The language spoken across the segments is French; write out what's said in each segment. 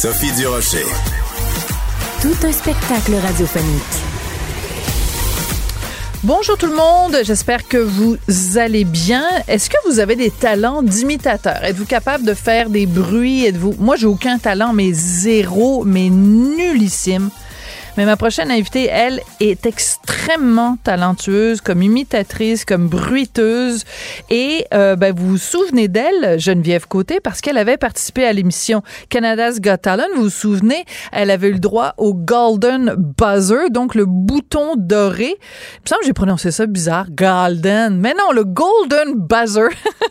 Sophie Durocher. Tout un spectacle radiophonique. Bonjour tout le monde, j'espère que vous allez bien. Est-ce que vous avez des talents d'imitateur? Êtes-vous capable de faire des bruits? Êtes-vous Moi, j'ai aucun talent, mais zéro, mais nullissime. Mais ma prochaine invitée, elle, est extrêmement talentueuse comme imitatrice, comme bruiteuse. Et euh, ben, vous vous souvenez d'elle, Geneviève Côté, parce qu'elle avait participé à l'émission Canada's Got Talent. Vous vous souvenez, elle avait eu le droit au Golden Buzzer, donc le bouton doré. Il me semble que j'ai prononcé ça bizarre, Golden. Mais non, le Golden Buzzer,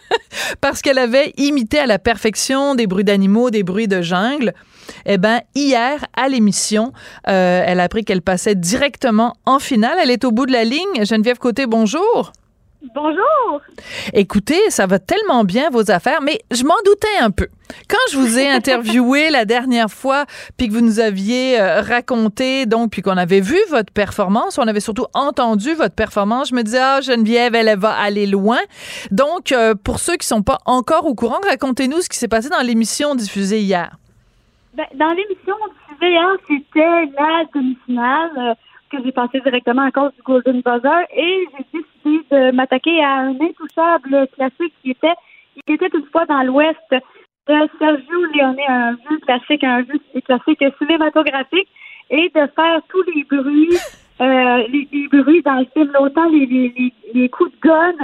parce qu'elle avait imité à la perfection des bruits d'animaux, des bruits de jungle. Eh ben hier à l'émission, euh, elle a appris qu'elle passait directement en finale. Elle est au bout de la ligne. Geneviève Côté, bonjour. Bonjour. Écoutez, ça va tellement bien vos affaires, mais je m'en doutais un peu. Quand je vous ai interviewé la dernière fois, puis que vous nous aviez euh, raconté, donc, puis qu'on avait vu votre performance, on avait surtout entendu votre performance, je me disais, ah, Geneviève, elle, va aller loin. Donc, euh, pour ceux qui sont pas encore au courant, racontez-nous ce qui s'est passé dans l'émission diffusée hier. Ben, dans l'émission diffusée hier, c'était la demi-finale euh, que j'ai passé directement à cause du Golden Buzzer et j'ai décidé de m'attaquer à un intouchable classique qui était Il était une fois dans l'Ouest de Sergio Leone, un jeu classique, un jeu classique cinématographique et de faire tous les bruits, euh, les, bruits dans le film, autant les, les, les coups de gun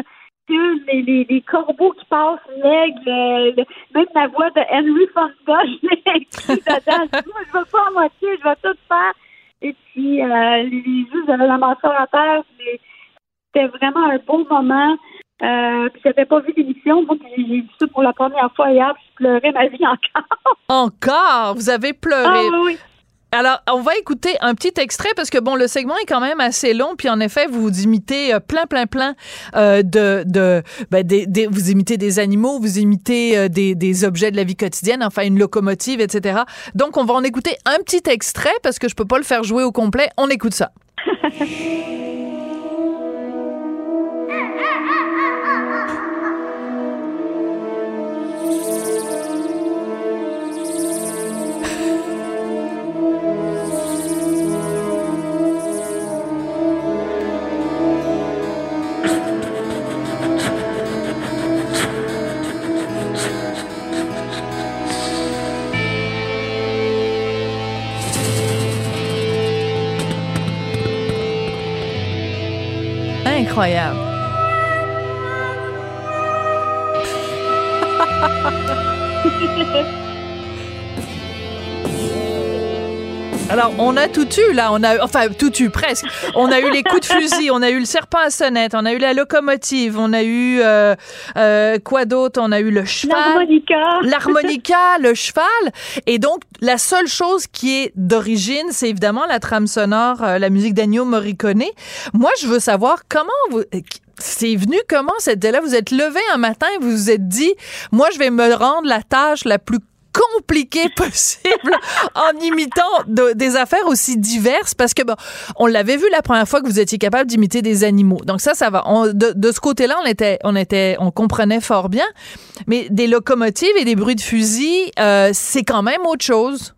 les, les, les, corbeaux qui passent, l'aigle, même la voix de Henry Fonda, je l'ai écrit dedans. Moi, je veux pas à moitié, je vais tout faire. Et puis, euh, les jeux, j'avais la mâchoire à terre. C'était vraiment un beau moment. Euh, puis j'avais pas vu d'émission. Moi, j'ai vu ça pour la première fois hier, puis je pleurais ma vie encore. Encore? Vous avez pleuré? Ah, oui. Alors, on va écouter un petit extrait parce que bon, le segment est quand même assez long, puis en effet, vous imitez euh, plein, plein, plein euh, de, de ben, des, des, vous imitez des animaux, vous imitez euh, des, des objets de la vie quotidienne, enfin une locomotive, etc. Donc, on va en écouter un petit extrait parce que je peux pas le faire jouer au complet. On écoute ça. Incroyable. Alors, on a tout eu, là. On a, enfin, tout eu, presque. On a eu les coups de fusil, on a eu le serpent à sonnette, on a eu la locomotive, on a eu, euh, euh, quoi d'autre? On a eu le cheval. L'harmonica. L'harmonica, le cheval. Et donc, la seule chose qui est d'origine, c'est évidemment la trame sonore, euh, la musique d'Ennio Morricone. Moi, je veux savoir comment vous, c'est venu comment cette idée-là? Vous êtes levé un matin vous vous êtes dit, moi, je vais me rendre la tâche la plus compliquée possible en imitant de- des affaires aussi diverses parce que bon, on l'avait vu la première fois que vous étiez capable d'imiter des animaux. Donc ça, ça va. De ce côté-là, on était, on était, on comprenait fort bien. Mais des locomotives et des bruits de fusil, euh, c'est quand même autre chose.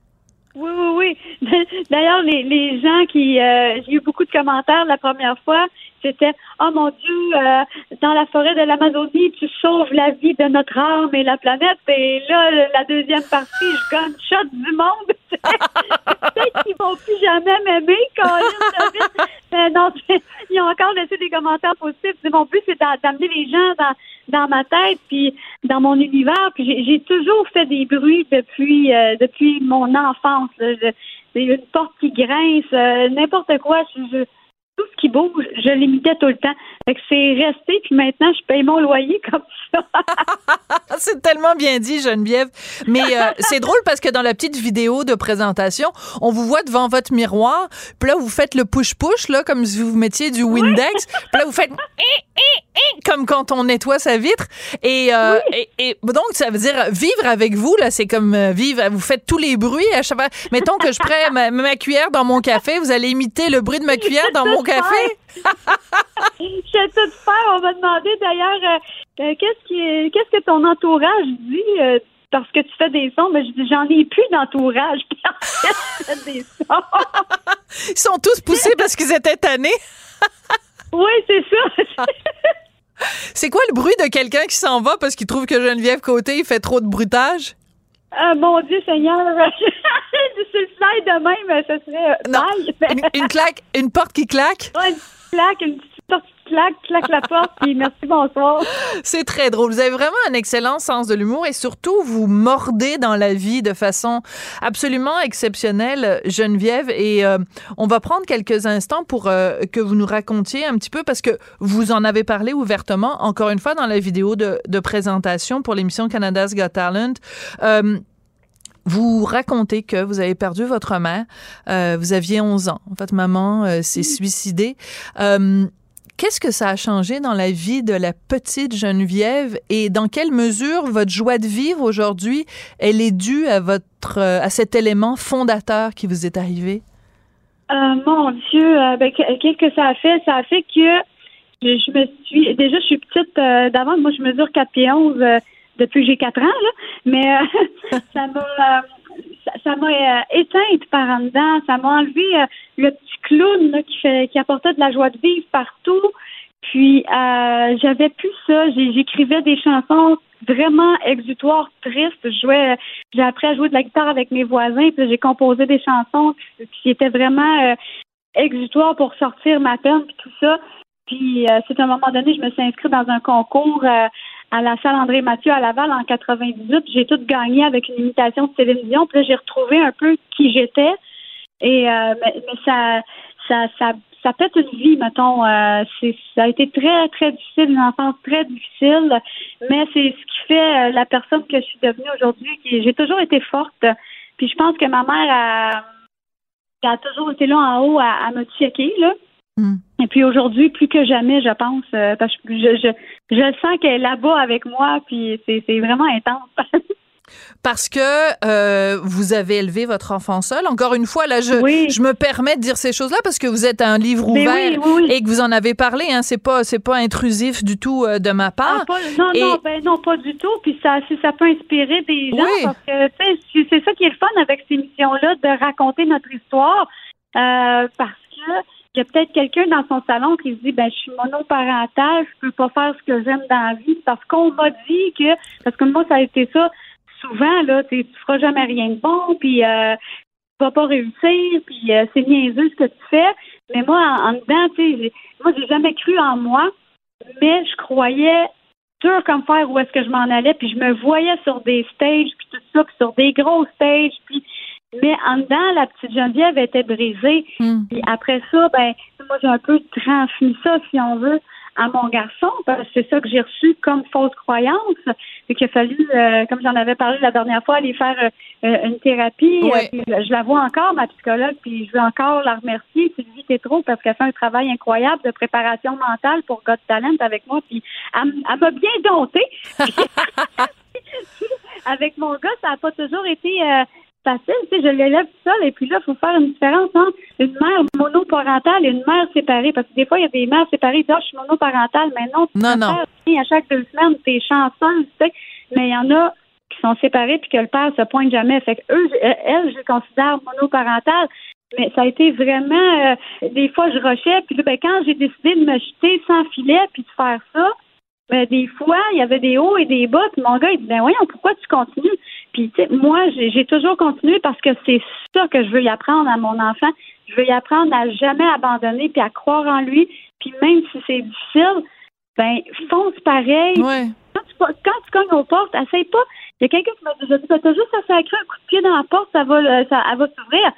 Oui, oui, oui. D'ailleurs, les, les gens qui... euh, j'ai eu beaucoup de commentaires la première fois. C'était « Oh mon Dieu, euh, dans la forêt de l'Amazonie, tu sauves la vie de notre âme et la planète. » Et là, la deuxième partie, je gunshot du monde. Peut-être qu'ils vont plus jamais m'aimer, David. Mais non, ils ont encore laissé des commentaires positifs. Mon but, c'est d'a- d'amener les gens dans dans ma tête puis dans mon univers puis j'ai- toujours fait des bruits depuis euh, depuis mon enfance là. Je- une porte qui grince euh, n'importe quoi je tout ce qui bouge, je l'imitais tout le temps. Fait que c'est resté, puis maintenant, je paye mon loyer comme ça. c'est tellement bien dit, Geneviève. Mais euh, c'est drôle parce que dans la petite vidéo de présentation, on vous voit devant votre miroir, puis là, vous faites le push-push, là, comme si vous mettiez du Windex, puis là, vous faites comme quand on nettoie sa vitre. Et, euh, et, donc, ça veut dire vivre avec vous, là, c'est comme euh, vivre, vous faites tous les bruits à chaque fois. Mettons que je prends ma, ma, cuillère dans mon café, vous allez imiter le bruit de ma cuillère dans mon café? je sais tout faire. On m'a demandé d'ailleurs euh, euh, qu'est-ce qui qu'est-ce que ton entourage dit euh, parce que tu fais des sons, mais je dis j'en ai plus d'entourage. des sons. Ils sont tous poussés parce qu'ils étaient tannés. oui, c'est ça. c'est quoi le bruit de quelqu'un qui s'en va parce qu'il trouve que Geneviève Côté il fait trop de bruitage? Ah, mon Dieu Seigneur, c'est le slide de même, ce serait non, une, claque, une porte qui claque? une claque, une petite claque, claque la porte, puis merci, bonsoir. C'est très drôle. Vous avez vraiment un excellent sens de l'humour et surtout, vous mordez dans la vie de façon absolument exceptionnelle, Geneviève. Et euh, on va prendre quelques instants pour euh, que vous nous racontiez un petit peu, parce que vous en avez parlé ouvertement, encore une fois, dans la vidéo de, de présentation pour l'émission Canada's Got Talent. Euh, vous racontez que vous avez perdu votre mère. Euh, vous aviez 11 ans. Votre maman euh, s'est suicidée. Euh, Qu'est-ce que ça a changé dans la vie de la petite Geneviève et dans quelle mesure votre joie de vivre aujourd'hui, elle est due à votre à cet élément fondateur qui vous est arrivé? Euh, mon Dieu, ben, qu'est-ce que ça a fait? Ça a fait que je, me suis déjà je suis petite d'avant, moi je mesure 4 pieds 11 depuis que j'ai quatre ans, là. mais euh, ça m'a euh, ça m'a euh, éteinte par en dedans, ça m'a enlevé le petit clown là, qui fait qui apportait de la joie de vivre partout. Puis j'avais plus ça, j'écrivais des chansons vraiment exutoires, tristes. Je jouais, j'ai appris à jouer de la guitare avec mes voisins, puis j'ai composé des chansons qui étaient vraiment exutoires pour sortir ma peine, puis tout ça. Puis c'est à un moment donné, je me suis inscrite dans un concours à la salle André Mathieu à Laval en 98. J'ai tout gagné avec une imitation de Céline Dion. Puis j'ai retrouvé un peu qui j'étais. Et euh, mais, ça, ça, ça, ça pète une vie, mettons. Euh, c'est, ça a été très, très difficile, une enfance très difficile. Mais c'est ce qui fait euh, la personne que je suis devenue aujourd'hui. J'ai toujours été forte. Puis je pense que ma mère a, a toujours été là en haut à, à me checker, là. Hmm. Et puis aujourd'hui, plus que jamais, je pense, euh, parce que je, je, je sens qu'elle est là-bas avec moi, puis c'est vraiment intense. parce que euh, vous avez élevé votre enfant seul. Encore une fois, là, je, je me permets de dire ces choses-là parce que vous êtes un livre ouvert et que vous en avez parlé. Hein, c'est pas, c'est pas intrusif du tout euh, de ma part. Ah, non, non, ben non, pas du tout. Puis ça, ça peut inspirer des gens parce que c'est ça qui est le fun avec ces missions-là, de raconter notre histoire. parce que il y a peut-être quelqu'un dans son salon qui se dit ben je suis monoparental, je peux pas faire ce que j'aime dans la vie parce qu'on m'a dit que parce que moi ça a été ça souvent là tu feras jamais rien de bon puis euh, tu vas pas réussir puis euh, c'est niaiseux ce que tu fais mais moi en, dedans tu sais moi j'ai jamais cru en moi mais je croyais dur comme faire où est-ce que je m'en allais puis je me voyais sur des stages puis tout ça puis sur des gros stages puis mais en dedans, la petite Geneviève était brisée. Hmm. Puis après ça, ben, moi, j'ai un peu transmis ça, si on veut, à mon garçon, parce que c'est ça que j'ai reçu comme fausse croyance. Et qu'il a fallu, euh, comme j'en avais parlé la dernière fois, aller faire euh, une thérapie. Euh, je la vois encore, ma psychologue, puis je veux encore la remercier, Sylvie trop parce qu'elle fait un travail incroyable de préparation mentale pour God Talent avec moi. Puis elle, m'a bien domptée. avec mon gars, ça n'a pas toujours été facile. Tu sais, je l'élève tout seul et puis là, il faut faire une différence entre une mère monoparentale et une mère séparée. Parce que des fois, il y a des mères séparées qui disent, ah, je suis monoparentale, mais non, tu non, non. à chaque deux semaines, t'es chanceuse, tu sais. Mais il y en a qui sont séparés puis que le père se pointe jamais. Fait que eux, elle, je les considère monoparentale. Mais ça a été vraiment euh, des fois je rushais, puis là, ben, quand j'ai décidé de me jeter sans filet puis de faire ça, ben, des fois, il y avait des hauts et des bas, puis mon gars, il dit Ben voyons, pourquoi tu continues? Puis, tu sais, moi, j'ai toujours continué parce que c'est ça que je veux y apprendre à mon enfant. Je veux y apprendre à jamais abandonner puis à croire en lui. Puis même si c'est difficile, ben fonce pareil. Quand, tu, quand tu cognes aux portes, essaye pas. Il y a quelqu'un qui m'a déjà dit, ben, t'as juste à sacrer un coup de pied dans la porte, ça va, ça, elle va s'ouvrir.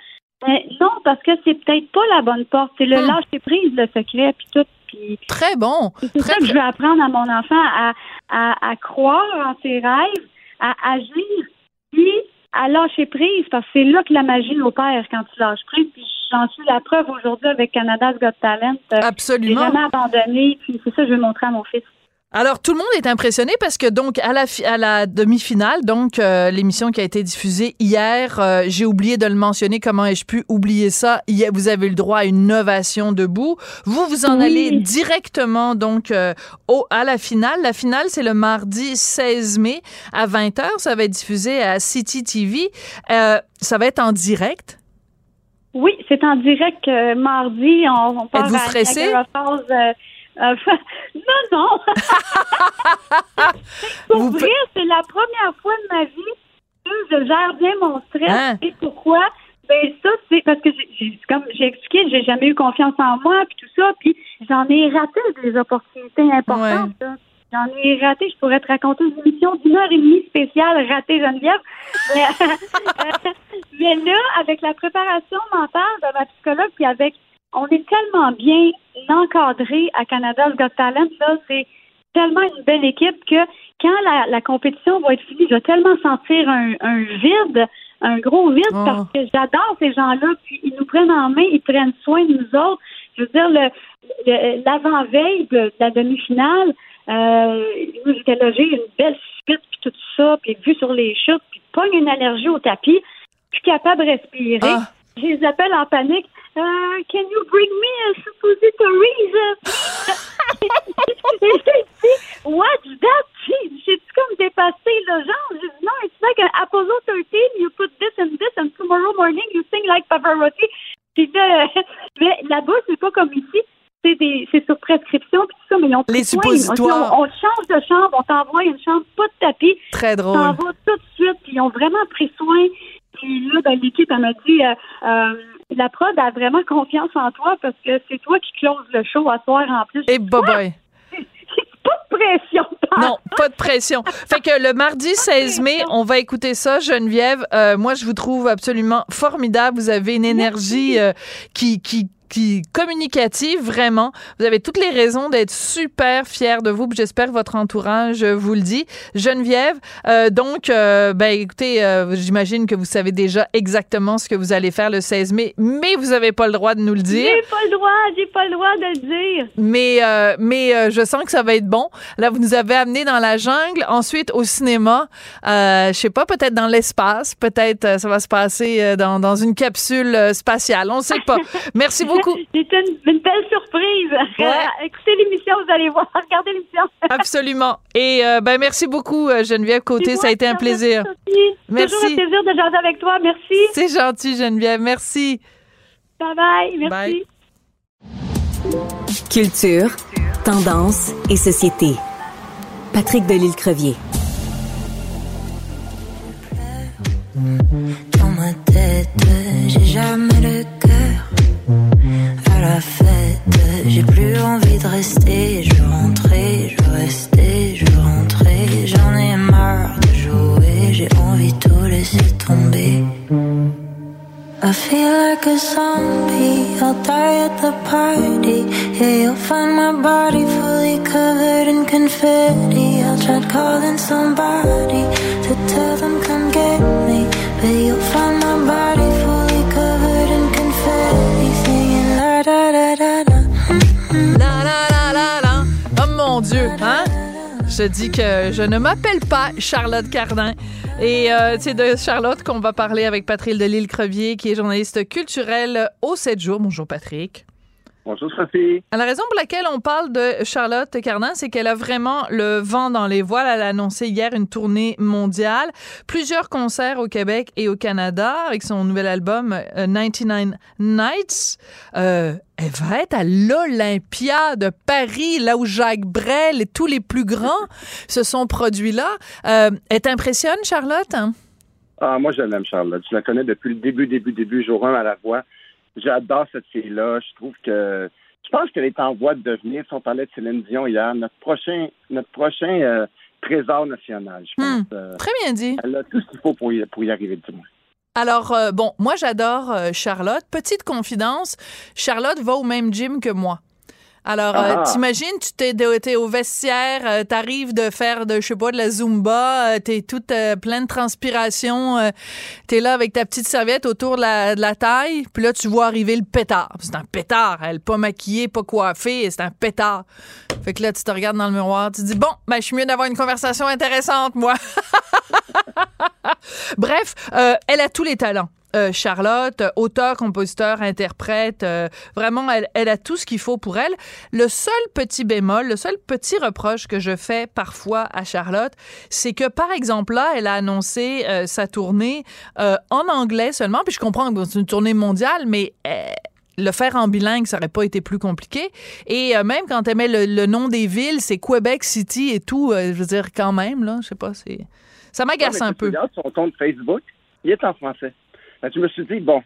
Ben, non, parce que c'est peut-être pas la bonne porte. C'est le Hmm. lâcher prise, le secret, puis tout. Puis Très bon. c'est ça que je veux apprendre à mon enfant à, à, à croire en ses rêves, à agir, puis à lâcher prise, parce que c'est là que la magie opère quand tu lâches prise. Puis j'en suis la preuve aujourd'hui avec Canada's Got Talent. Euh, J'ai Absolument. jamais abandonné, puis c'est ça que je veux montrer à mon fils. Alors tout le monde est impressionné parce que donc à la à la demi-finale, donc euh, l'émission qui a été diffusée hier, euh, j'ai oublié de le mentionner. Comment ai-je pu oublier ça? Hier, Vous avez eu le droit à une ovation debout. Vous vous en Oui. allez directement donc euh, au à la finale. La finale c'est le mardi 16 mai à 20h. Ça va être diffusé à City TV. Euh, ça va être en direct? Oui, c'est en direct euh, mardi. On, on part à stressé? Niagara Falls, euh, non, non. Pour Vous vrai, c'est la première fois de ma vie que je gère bien mon stress. Hein? Et pourquoi? Ben ça, c'est parce que j'ai- comme j'ai expliqué, j'ai jamais eu confiance en moi, puis tout ça, puis j'en ai raté des opportunités importantes. J'en ai raté. Je pourrais te raconter une émission d'une heure et demie spéciale ratée Geneviève. Mais, mais là, avec la préparation mentale de ma psychologue, puis avec on est tellement bien encadré à Canada's Got Talent, là, c'est tellement une belle équipe que quand la, la compétition va être finie, je vais tellement sentir un, un vide, un gros vide, Oh. parce que j'adore ces gens-là, puis ils nous prennent en main, ils prennent soin de nous autres. Je veux dire, le, le- l'avant-veille de, de la demi-finale, euh, j'étais logée, une belle suite, puis tout ça, puis vue sur les chutes, puis pogne une allergie au tapis, plus capable de respirer. Ah. Je les appelle en panique. Euh, can you bring me a suppositories? Et j'ai dit, what's that? J'ai comme dépassé le genre? J'ai dit, non, it's like an Apollo 13. You put this and this, and tomorrow morning you sing like Pavarotti. Puis là, mais là-bas, c'est pas comme ici. C'est sur prescription, puis tout ça, mais ils ont Les suppositoires. On, on change de chambre, on t'envoie une chambre, pas de tapis. Très drôle. vas tout de suite, puis ils ont vraiment pris soin. Là, ben, l'équipe, elle m'a dit, euh, euh, la prod a vraiment confiance en toi parce que c'est toi qui close le show à soir en plus. Et bye bye. Pas de pression. Non, pas de pression. Fait que le mardi 16 mai, on va écouter ça, Geneviève. Euh, moi, je vous trouve absolument formidable. Vous avez une énergie euh, qui, qui, qui communicative vraiment. Vous avez toutes les raisons d'être super fière de vous. J'espère que votre entourage vous le dit. Geneviève, euh, donc, euh, ben écoutez, euh, j'imagine que vous savez déjà exactement ce que vous allez faire le 16 mai, mais vous avez pas le droit de nous le dire. J'ai pas le droit, j'ai pas le droit de le dire. Mais, euh, mais je sens que ça va être bon. Là, vous nous avez amené dans la jungle, ensuite au cinéma. Je sais pas, peut-être dans l'espace, peut-être ça va se passer dans, dans une capsule spatiale. On sait pas. Merci beaucoup. C'est une, une belle surprise. Ouais. Écoutez l'émission, vous allez voir. Regardez l'émission. Absolument. Et euh, ben merci beaucoup euh, Geneviève Côté, ça a été un plaisir. Sophie. Merci. Toujours un plaisir de jaser avec toi. Merci. C'est gentil Geneviève, merci. Bye bye. Merci. Bye. Culture, tendance et société. Patrick Delisle-Crevier. Dans ma tête, j'ai jamais le J'ai plus envie de rester. Je veux rentrer, je veux rester, je veux rentrer. J'en ai marre de jouer. J'ai envie de tout laisser tomber. I feel like a zombie. I'll die at the party. Yeah, you'll find my body fully covered in confetti. I'll try calling somebody Je dis que je ne m'appelle pas Charlotte Cardin. Et euh, c'est de Charlotte qu'on va parler avec Patrick Delisle-Crevier, qui est journaliste culturel au 7 jours. Bonjour Patrick. Bonjour Sophie. La raison pour laquelle on parle de Charlotte Cardin, c'est qu'elle a vraiment le vent dans les voiles. Elle a annoncé hier une tournée mondiale, plusieurs concerts au Québec et au Canada avec son nouvel album euh, 99 Nights. Euh, elle va être à l'Olympia de Paris, là où Jacques Brel et tous les plus grands se sont produits là. Euh, elle t'impressionne, Charlotte? hein? Ah, moi, je l'aime, Charlotte. Je la connais depuis le début, début, début, jour 1 à la voix. J'adore cette fille-là. Je trouve que. Je pense qu'elle est en voie de devenir, si on parlait de Céline Dion hier, notre prochain, notre prochain euh, trésor national, je pense. Hmm. Euh, Très bien dit. elle a tout ce qu'il faut pour y, pour y arriver, du moins. Alors, euh, bon, moi, j'adore Charlotte. Petite confidence, Charlotte va au même gym que moi. Alors, euh, Ah. t'imagines, tu t'es, t'es au vestiaire, euh, t'arrives de faire, de, je sais pas, de la Zumba, euh, t'es toute pleine de transpiration, t'es là avec ta petite serviette autour de la, de la taille, puis là, tu vois arriver le pétard. C'est un pétard, elle, pas maquillée, pas coiffée, c'est un pétard. Fait que là, tu te regardes dans le miroir, tu te dis, bon, ben, je suis mieux d'avoir une conversation intéressante, moi. Bref, elle a tous les talents. Euh, Charlotte, euh, auteur, compositeur, interprète, euh, vraiment, elle, elle a tout ce qu'il faut pour elle. Le seul petit bémol, le seul petit reproche que je fais parfois à Charlotte, c'est que, par exemple, là, elle a annoncé euh, sa tournée en anglais seulement, puis je comprends que c'est une tournée mondiale, mais... le faire en bilingue, ça aurait pas été plus compliqué. Et euh, même quand elle met le, le nom des villes, c'est Quebec City et tout, euh, je veux dire, quand même, là, je sais pas, c'est... Ça m'agace un peu. regardes son compte Facebook, il est en français. Que je me suis dit, bon,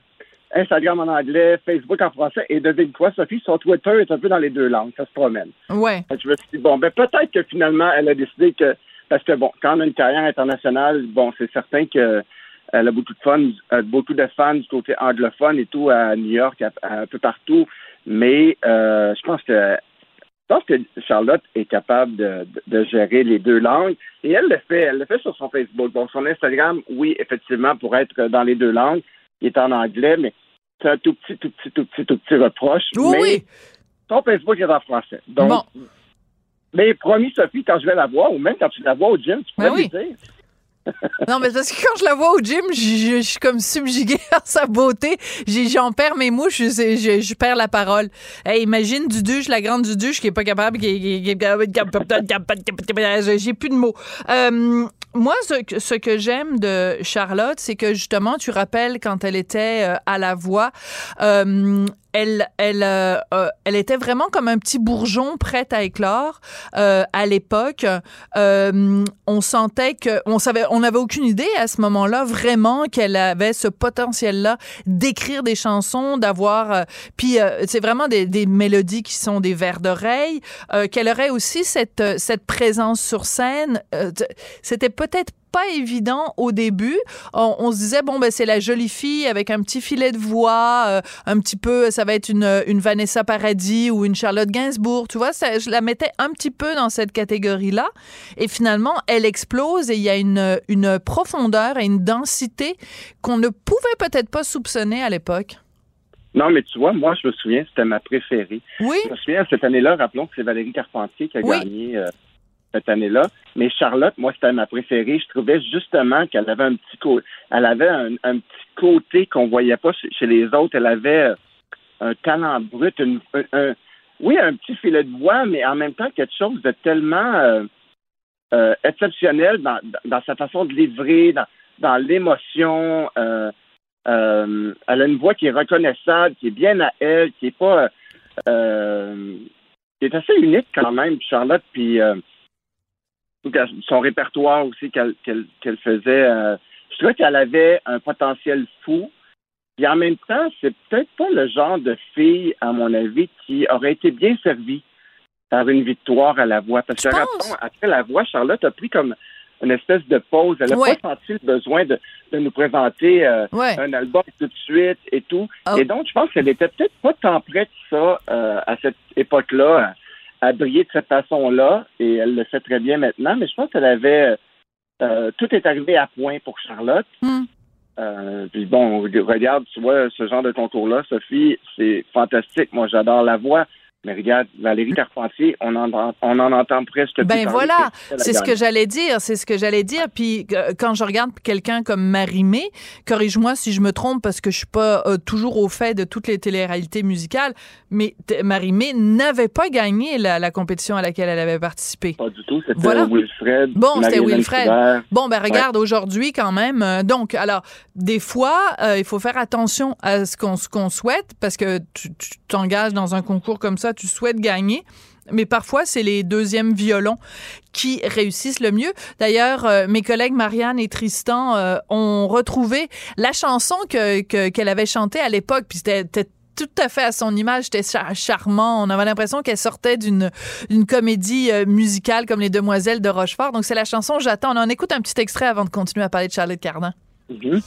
Instagram en anglais, Facebook en français, et devine quoi, Sophie, son Twitter est un peu dans les deux langues, ça se promène. Ouais. Je me suis dit, bon, ben peut-être que finalement, elle a décidé que, parce que bon, quand on a une carrière internationale, bon, c'est certain que elle a beaucoup de fun, euh, beaucoup de fans du côté anglophone et tout à New York, à- à un peu partout. Mais euh, je pense que je pense que Charlotte est capable de, de- de gérer les deux langues. Et elle le fait, elle le fait sur son Facebook. Bon, son Instagram, oui, effectivement, pour être dans les deux langues, il est en anglais, mais c'est un tout petit, tout petit, tout petit, tout petit reproche. Oui, mais oui. son Facebook est en français. Donc, Bon. mais promis, Sophie, quand je vais la voir, ou même quand tu la vois au gym, tu Ben pourrais oui. lui dire. Non, mais parce que quand je la vois au gym, je, suis comme subjuguée par sa beauté. J'en perds mes mouches, je, perds la parole. Hey, imagine Duduche, la grande Duduche qui est pas capable, j'ai plus de mots. Euh, moi, ce, que- ce que j'aime de Charlotte, c'est que justement, tu rappelles quand elle était euh, à la voix, euh, elle, elle, euh, euh, elle était vraiment comme un petit bourgeon prête à éclore euh, à l'époque. Euh, on sentait que, on savait, on n'avait aucune idée à ce moment-là vraiment qu'elle avait ce potentiel-là d'écrire des chansons, d'avoir, euh, puis c'est vraiment des, des mélodies qui sont des vers d'oreille, qu'elle aurait aussi cette cette présence sur scène. C'était peut-être pas évident au début. On, on se disait bon ben c'est la jolie fille avec un petit filet de voix, euh, un petit peu ça va être une une Vanessa Paradis ou une Charlotte Gainsbourg, tu vois, ça, je la mettais un petit peu dans cette catégorie-là et finalement elle explose et il y a une une profondeur et une densité qu'on ne pouvait peut-être pas soupçonner à l'époque. Non, mais tu vois, moi, je me souviens, c'était ma préférée. Oui, Je me souviens, cette année-là, rappelons que c'est Valérie Carpentier qui a Oui. gagné euh, cette année-là. Mais Charlotte, moi, c'était ma préférée. Je trouvais justement qu'elle avait un petit côté, elle avait un, un petit côté qu'on voyait pas chez, les autres. Elle avait un talent brut, un, oui, un petit filet de voix, mais en même temps quelque chose de tellement euh, euh, exceptionnel dans, dans sa façon de livrer, dans, dans l'émotion. euh, elle a une voix qui est reconnaissable, qui est bien à elle, qui est pas, qui est assez unique quand même. Charlotte, puis son répertoire aussi qu'elle qu'elle qu'elle faisait, euh, je trouvais qu'elle avait un potentiel fou. Puis en même temps, c'est peut-être pas le genre de fille, à mon avis, qui aurait été bien servie par une victoire à la voix. Parce que rappelons, après la voix, Charlotte a pris comme une espèce de pause. Elle n'a Ouais. pas senti le besoin de, de nous présenter euh, ouais. un album tout de suite et tout. Oh. Et donc, je pense qu'elle était peut-être pas tant prête ça euh, à cette époque-là, à, briller de cette façon-là. Et elle le fait très bien maintenant. Mais je pense qu'elle avait euh, tout est arrivé à point pour Charlotte. Hmm. Euh, puis bon, regarde, tu vois, ce genre de concours-là, Sophie, c'est fantastique. Moi, j'adore la voix. Mais regarde, Valérie Carpentier, on en, on en entend presque plus Ben voilà, c'est ce que j'allais dire, c'est ce que j'allais dire. Puis euh, quand je regarde quelqu'un comme Marie-Mé, corrige-moi si je me trompe parce que je suis pas euh, toujours au fait de toutes les téléréalités musicales, mais Marie-Mé n'avait pas gagné la, la compétition à laquelle elle avait participé. Pas du tout, c'était Voilà. Wilfred. Bon, c'était Wilfred. Couvert. Bon, ben regarde, aujourd'hui quand même. euh, donc, alors, des fois, euh, il faut faire attention à ce qu'on souhaite parce que tu t'engages dans un concours comme ça, tu souhaites gagner. Mais parfois, c'est les deuxièmes violons qui réussissent le mieux. D'ailleurs, euh, mes collègues Marianne et Tristan euh, ont retrouvé la chanson que que- qu'elle avait chantée à l'époque. Puis c'était tout à fait à son image, c'était char- charmant. On avait l'impression qu'elle sortait d'une une comédie euh, musicale comme Les Demoiselles de Rochefort. Donc c'est la chanson J'attends. On en écoute un petit extrait avant de continuer à parler de Charlotte Cardin. Mhm.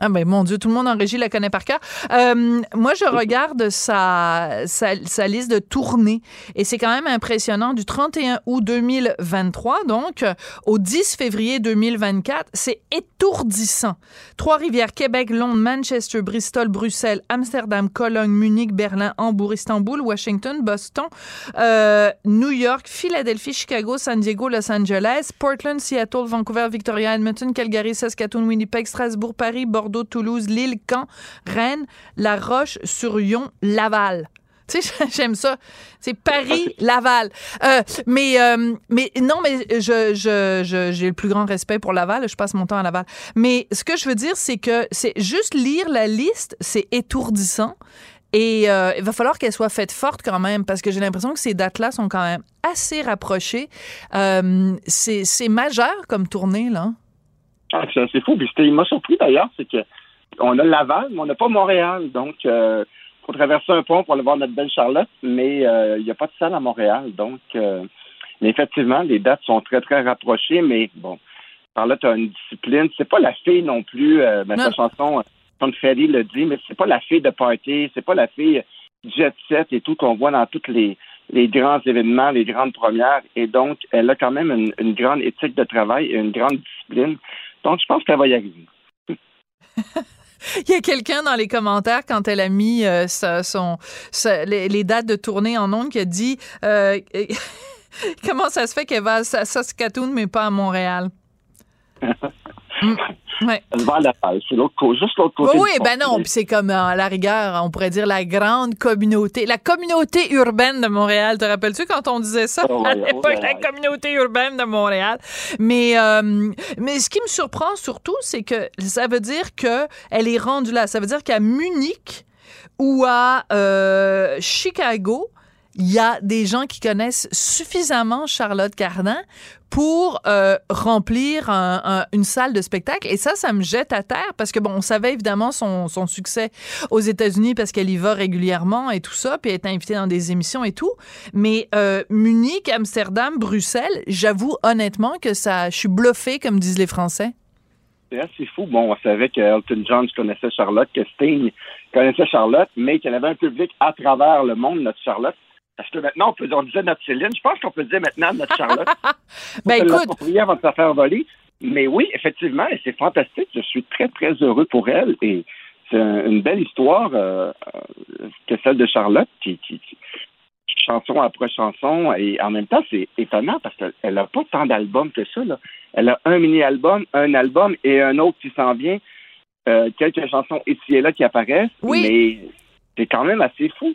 Ah ben mon Dieu, tout le monde en régie la connaît par cœur. Euh, moi, je regarde sa, sa, liste de tournées et c'est quand même impressionnant. Du 31 août 2023, donc, au 10 février 2024, c'est étourdissant. Trois-Rivières, Québec, Londres, Manchester, Bristol, Bruxelles, Amsterdam, Cologne, Munich, Berlin, Hambourg, Istanbul, Washington, Boston, euh, New York, Philadelphie, Chicago, San Diego, Los Angeles, Portland, Seattle, Vancouver, Victoria, Edmonton, Calgary, Saskatoon, Winnipeg, Strasbourg, Paris, Bordeaux, Bordeaux, Toulouse, Lille, Caen, Rennes, La Roche-sur-Yon, Laval. Tu sais, j'aime ça. C'est Paris, Laval. Euh, mais, euh, mais non, mais je, je, j'ai le plus grand respect pour Laval. Je passe mon temps à Laval. Mais ce que je veux dire, c'est que c'est juste lire la liste, c'est étourdissant. Et euh, il va falloir qu'elle soit faite forte quand même, parce que j'ai l'impression que ces dates-là sont quand même assez rapprochées. c'est majeur comme tournée, là. Ah, c'est fou. Puis il m'a surpris d'ailleurs, c'est que on a Laval, mais on n'a pas Montréal. Donc, il euh, faut traverser un pont pour aller voir notre belle Charlotte, mais euh, il n'y a pas de salle à Montréal. Donc, euh, mais effectivement, les dates sont très, très rapprochées, mais bon, Charlotte a une discipline. C'est pas la fille non plus, ben, sa chanson, Tom Ferry le dit, mais c'est pas la fille de party, c'est pas la fille jet set et tout qu'on voit dans toutes les les grands événements, les grandes premières, et donc elle a quand même une, une grande éthique de travail et une grande discipline. Donc, je pense qu'elle va y arriver. Il y a quelqu'un dans les commentaires, quand elle a mis euh, son, les, dates de tournée en ondes, qui a dit euh, Comment ça se fait qu'elle va à Saskatoon, mais pas à Montréal? Mm. Ouais. C'est l'autre côté, juste l'autre côté. Oui, ben non, puis c'est comme à la rigueur, on pourrait dire la grande communauté, la communauté urbaine de Montréal. Te rappelles-tu quand on disait ça? Oh, à l'époque, la communauté urbaine de Montréal Mais euh, mais ce qui me surprend surtout, c'est que ça veut dire que elle est rendue là. Ça veut dire qu'à Munich ou à euh, Chicago, il y a des gens qui connaissent suffisamment Charlotte Cardin pour euh, remplir une salle de spectacle. Et ça, ça me jette à terre parce que, bon, on savait évidemment son, succès aux États-Unis parce qu'elle y va régulièrement et tout ça, puis elle est invitée dans des émissions et tout. Mais euh, Munich, Amsterdam, Bruxelles, j'avoue honnêtement que ça, je suis bluffée, comme disent les Français. C'est assez fou. Bon, on savait que Elton John connaissait Charlotte, que Sting connaissait Charlotte, mais qu'elle avait un public à travers le monde, notre Charlotte. Parce que maintenant, on, peut, on disait notre Céline. Je pense qu'on peut dire maintenant notre Charlotte. ben écoute. avant de se faire voler. Mais oui, effectivement, et c'est fantastique. Je suis très, très heureux pour elle. Et c'est une belle histoire euh, euh, que celle de Charlotte, qui, qui, chanson après chanson. Et en même temps, c'est étonnant parce qu'elle n'a pas tant d'albums que ça. Là. Elle a un mini-album, un album et un autre qui s'en vient. Euh, quelques chansons ici et là qui apparaissent. Oui. Mais c'est quand même assez fou.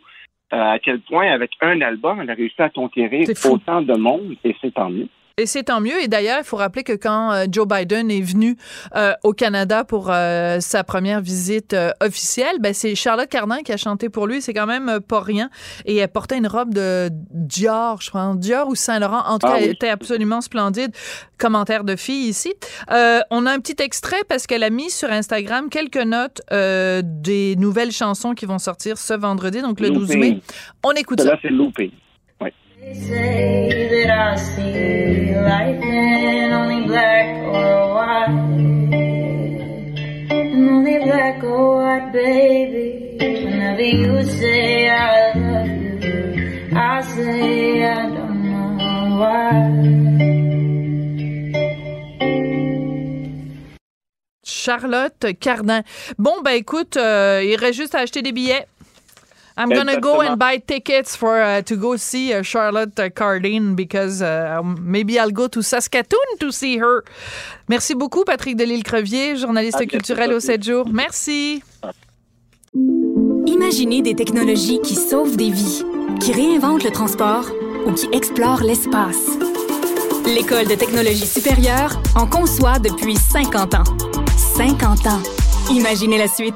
Euh, à quel point, avec un album, elle a réussi à conquérir autant de monde, et c'est tant mieux. Et c'est tant mieux. Et d'ailleurs, il faut rappeler que quand euh, Joe Biden est venu euh, au Canada pour euh, sa première visite officielle, ben c'est Charlotte Cardin qui a chanté pour lui. C'est quand même pas rien. Et elle portait une robe de Dior, je pense, Dior ou Saint Laurent. En tout cas, ah elle était absolument splendide. Commentaire de fille ici. on a un petit extrait parce qu'elle a mis sur Instagram quelques notes des nouvelles chansons qui vont sortir ce vendredi, donc le 12 mai. On écoute ça. Là, c'est loupé. Charlotte Cardin. Bon, ben écoute, euh, il reste juste à acheter des billets. I'm gonna go and buy tickets for uh, to go see uh, Charlotte Cardin because uh, maybe I'll go to Saskatoon to see her. Merci beaucoup, Patrick Delisle-Crevier, journaliste culturel au 7 jours. Merci. Imaginez des technologies qui sauvent des vies, qui réinventent le transport ou qui explorent l'espace. L'École de technologie supérieure en conçoit depuis 50 ans. 50 ans. Imaginez la suite.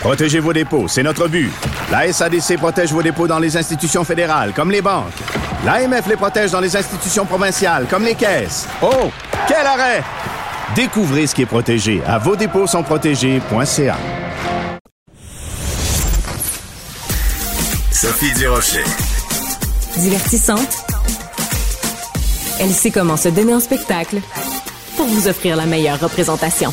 Protégez vos dépôts, c'est notre but. La SADC protège vos dépôts dans les institutions fédérales, comme les banques. L'AMF les protège dans les institutions provinciales, comme les caisses. Oh, quel arrêt! Découvrez ce qui est protégé à vos dépôts sont protégés.ca. Sophie Durocher. Divertissante. Elle sait comment se donner en spectacle pour vous offrir la meilleure représentation.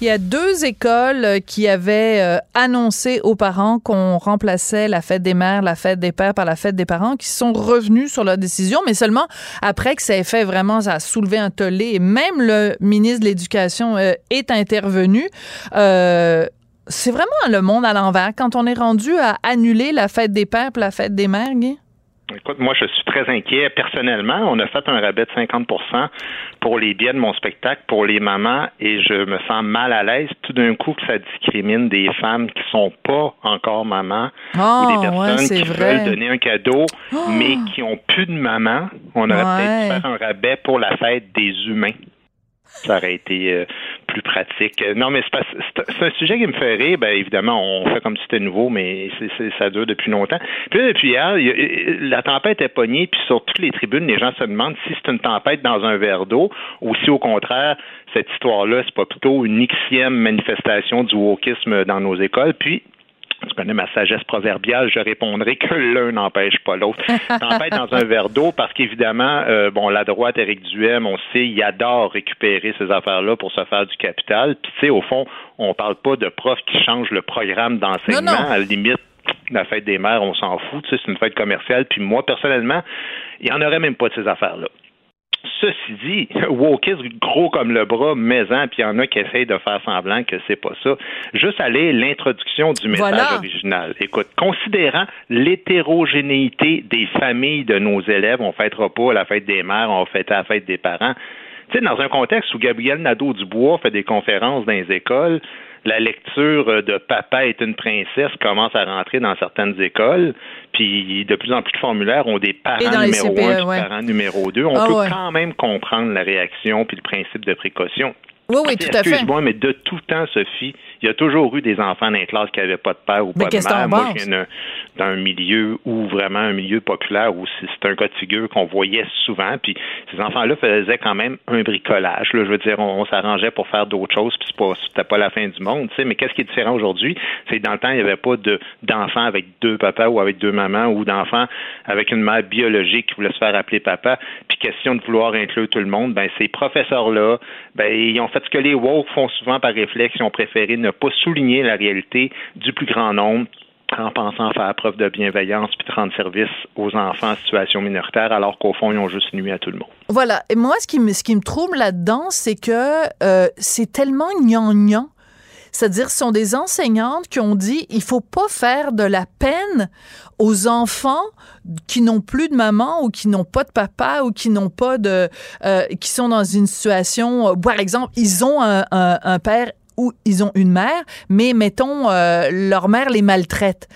Il y a deux écoles euh, qui avaient euh, annoncé aux parents qu'on remplaçait la fête des mères, la fête des pères par la fête des parents, qui sont revenus sur leur décision, mais seulement après que ça ait fait vraiment, ça a soulevé un tollé. Et même le ministre de l'Éducation euh, est intervenu. c'est vraiment le monde à l'envers quand on est rendu à annuler la fête des pères la fête des mères, Guy? Écoute, moi, je suis très inquiet. Personnellement, on a fait un rabais de 50% pour les billets de mon spectacle pour les mamans et je me sens mal à l'aise tout d'un coup que ça discrimine des femmes qui sont pas encore mamans ou des Ah, personnes qui veulent donner un cadeau Oh! mais qui ont plus de maman. On aurait Ouais. peut-être faire un rabais pour la fête des humains. Ça aurait été euh, plus pratique. Euh, Non, mais c'est, un sujet qui me fait rire. Ben, évidemment, on fait comme si c'était nouveau, mais ça dure depuis longtemps. Puis là, depuis hier, y a- la tempête est pognée, puis sur toutes les tribunes, les gens se demandent si c'est une tempête dans un verre d'eau ou si, au contraire, cette histoire-là, c'est pas plutôt une xième manifestation du wokisme dans nos écoles. Puis, connais ma sagesse proverbiale, je répondrai que l'un n'empêche pas l'autre. Tempête dans un verre d'eau parce qu'évidemment, euh, bon, la droite, Éric Duhem, on sait, il adore récupérer ces affaires-là pour se faire du capital. Puis, tu sais, au fond, on parle pas de profs qui changent le programme d'enseignement. À la limite, la fête des mères, on s'en fout, tu sais, c'est une fête commerciale. Puis moi, personnellement, il n'y en aurait même pas de ces affaires-là. Ceci dit, wokisme gros comme le bras, maison, puis il y en a qui essayent de faire semblant que c'est pas ça. Juste aller l'introduction du message Voilà. original. Écoute, considérant l'hétérogénéité des familles de nos élèves, on fêtera pas la fête des mères, on va fêter la fête des parents. Tu sais, dans un contexte où Gabriel Nadeau-Dubois fait des conférences dans les écoles, la lecture de Papa est une princesse commence à rentrer dans certaines écoles, puis de plus en plus de formulaires ont des parents numéro CPE, un, ouais. parents numéro deux. On Ah peut ouais. quand même comprendre la réaction puis le principe de précaution. Oui, oui, tout à fait. Excuse-moi, mais de tout temps, Sophie, il y a toujours eu des enfants dans les classes qui n'avaient pas de père ou Mais pas de mère. Moi, je viens d'un- milieu où vraiment un milieu populaire où c'est un cas de figure qu'on voyait souvent. Puis ces enfants-là faisaient quand même un bricolage. Là, je veux dire, on, on s'arrangeait pour faire d'autres choses. Puis c'est pas, c'était pas la fin du monde. tu sais. Mais qu'est-ce qui est différent aujourd'hui, c'est que dans le temps, il n'y avait pas de d'enfants avec deux papas ou avec deux mamans ou d'enfants avec une mère biologique qui voulait se faire appeler papa. Puis question de vouloir inclure tout le monde, ben ces professeurs-là, ben ils ont fait ce que les woke font souvent par réflexe, ils ont préféré ne pas souligner la réalité du plus grand nombre en pensant faire preuve de bienveillance puis de rendre service aux enfants en situation minoritaire, alors qu'au fond, ils ont juste nuit à tout le monde. Voilà. Et moi, ce qui me, ce qui me trouble là-dedans, c'est que euh, c'est tellement gnangnan. C'est-à-dire, ce sont des enseignantes qui ont dit il faut pas faire de la peine aux enfants qui n'ont plus de maman ou qui n'ont pas de papa ou qui n'ont pas de euh, qui sont dans une situation euh, par exemple ils ont un, un- un père ou ils ont une mère mais mettons euh, leur mère les maltraite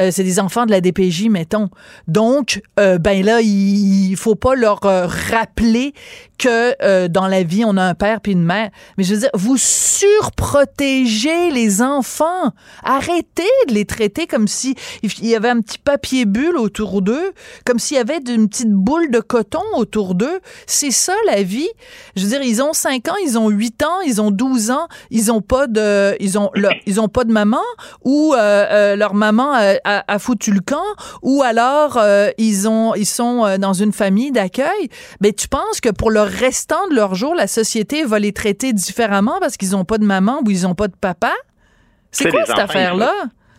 Euh, c'est des enfants de la DPJ, mettons. Donc, euh, ben là, il, il faut pas leur euh, rappeler que euh, dans la vie, on a un père puis une mère. Mais je veux dire, vous surprotégez les enfants. Arrêtez de les traiter comme si y avait un petit papier bulle autour d'eux, comme s'il y avait une petite boule de coton autour d'eux. C'est ça la vie. Je veux dire, ils ont 5 ans, ils ont 8 ans, ils ont 12 ans, ils ont pas de ils ont ils ont pas de maman ou leur maman a foutu le camp ou alors euh, ils ont ils sont euh, dans une famille d'accueil. Ben tu penses que pour le restant de leur jour, la société va les traiter différemment parce qu'ils ont pas de maman ou ils ont pas de papa? C'est quoi cette affaire-là?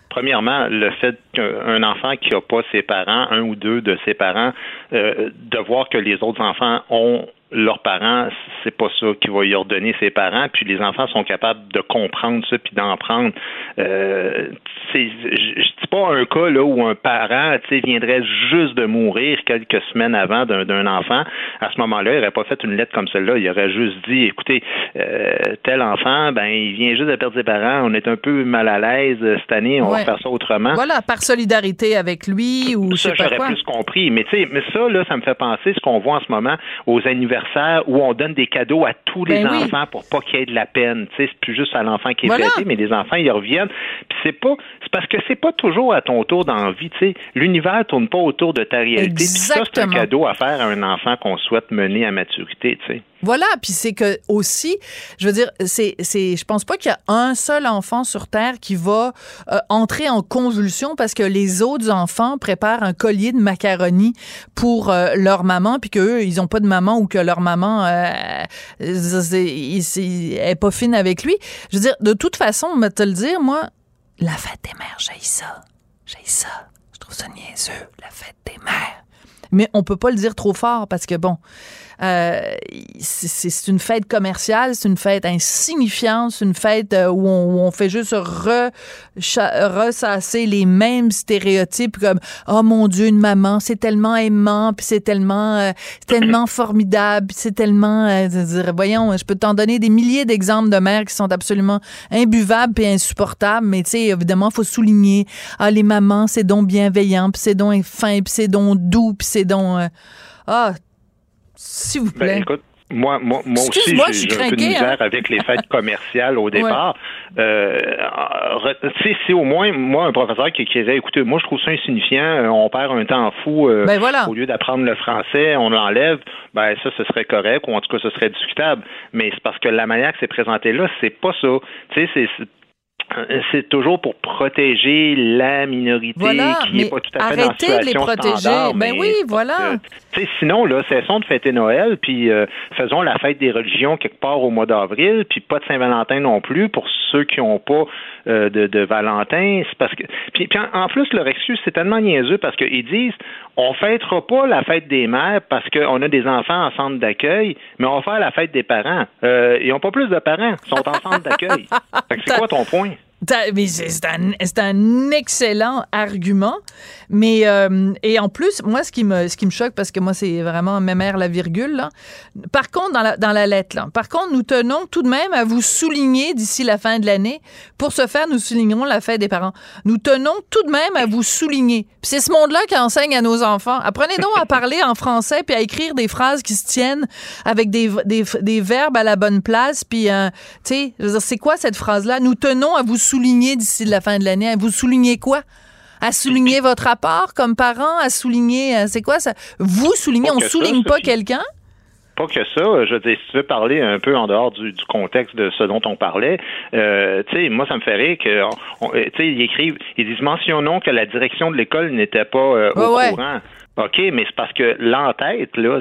Premièrement, le fait qu'un enfant qui n'a pas ses parents, un ou deux de ses parents, euh, de voir que les autres enfants ont leurs parents, c'est pas ça qui va y ordonner ses parents, puis les enfants sont capables de comprendre ça puis d'en prendre. Euh, je, je dis pas un cas là où un parent viendrait juste de mourir quelques semaines avant d'un enfant. À ce moment-là, il n'aurait pas fait une lettre comme celle-là. Il aurait juste dit, écoutez, euh, tel enfant, ben il vient juste de perdre ses parents. On est un peu mal à l'aise cette année. On va faire ça autrement. Voilà, par solidarité avec lui ou ça, j'aurais plus compris. Mais tu sais, mais ça là, ça me fait penser ce qu'on voit en ce moment aux anniversaires où on donne des cadeaux à tous les ben enfants pour pas qu'il y ait de la peine. Tu sais, c'est plus juste à l'enfant qui est voilà. mais les enfants ils reviennent. Puis c'est pas, c'est parce que c'est pas toujours à ton tour d'envie. Tu sais, l'univers tourne pas autour de ta réalité. Puis ça, c'est un cadeau à faire à un enfant qu'on souhaite mener à maturité. Tu sais. Voilà, puis c'est que aussi, je veux dire, c'est, c'est, je pense pas qu'il y a un seul enfant sur Terre qui va euh, entrer en convulsion parce que les autres enfants préparent un collier de macaroni pour euh, leur maman, puis qu'eux, ils ont pas de maman ou que leur maman euh, est, pas fine avec lui. Je veux dire, de toute façon, me te le dire, moi, la fête des mères, j'ai ça, j'ai ça, je trouve ça niaiseux, la fête des mères. Mais on peut pas le dire trop fort parce que bon euh, c'est une fête commerciale, c'est une fête insignifiante, c'est une fête euh, où on, fait juste ressasser les mêmes stéréotypes comme oh mon Dieu une maman c'est tellement aimant puis c'est tellement euh, tellement formidable puis c'est tellement voyons je peux t'en donner des milliers d'exemples de mères qui sont absolument imbuvables et insupportables mais tu sais évidemment faut souligner ah les mamans c'est donc bienveillant puis c'est donc fin puis c'est donc doux puis c'est donc ah s'il vous ben, plaît. écoute, moi, moi, moi aussi, j'ai un peu de misère hein. avec les fêtes commerciales au départ. Euh, c'est au moins, moi, un professeur qui écrirait, écoutez, moi, je trouve ça insignifiant, euh, on perd un temps fou, euh, ben voilà. au lieu d'apprendre le français, on l'enlève, ben ça, ce serait correct, ou en tout cas, ce serait discutable. Mais c'est parce que la manière que c'est présenté là, c'est pas ça. Tu sais, c'est c'est toujours pour protéger la minorité qui n'est pas tout à fait dans la situation les protéger. ben oui, voilà. sinon, là, cessons de fêter Noël, puis euh, faisons la fête des religions quelque part au mois d'avril, puis pas de Saint-Valentin non plus pour ceux qui n'ont pas euh, de, de, Valentin. C'est parce que puis, en, plus leur excuse c'est tellement niaiseux parce qu'ils disent on fêtera pas la fête des mères parce qu'on a des enfants en centre d'accueil, mais on va faire la fête des parents. ils n'ont pas plus de parents, ils sont en centre d'accueil. c'est quoi ton point? C'est un, un, excellent argument. Mais, euh, et en plus, moi, ce qui me, ce qui me choque, parce que moi, c'est vraiment mémère la virgule, là. Par contre, dans la, dans la lettre, là, par contre, nous tenons tout de même à vous souligner d'ici la fin de l'année. Pour ce faire, nous soulignerons la fête des parents. Nous tenons tout de même à vous souligner. C'est ce monde-là qui enseigne à nos enfants. Apprenez donc à parler en français puis à écrire des phrases qui se tiennent avec des, des, des verbes à la bonne place. Puis, euh, tu sais, c'est quoi cette phrase-là? Nous tenons à vous souligner d'ici la fin de l'année. À vous souligner quoi? à souligner votre rapport comme parent, à souligner, euh, c'est quoi ça? Vous soulignez, on souligne pas quelqu'un? Pas que ça. Je veux dire, si tu veux parler un peu en dehors du, contexte de ce dont on parlait, euh, tu sais, moi, ça me fait rire que, euh, tu sais, ils écrivent, ils disent mentionnons que la direction de l'école n'était pas au courant. OK, mais c'est parce que l'entête, là,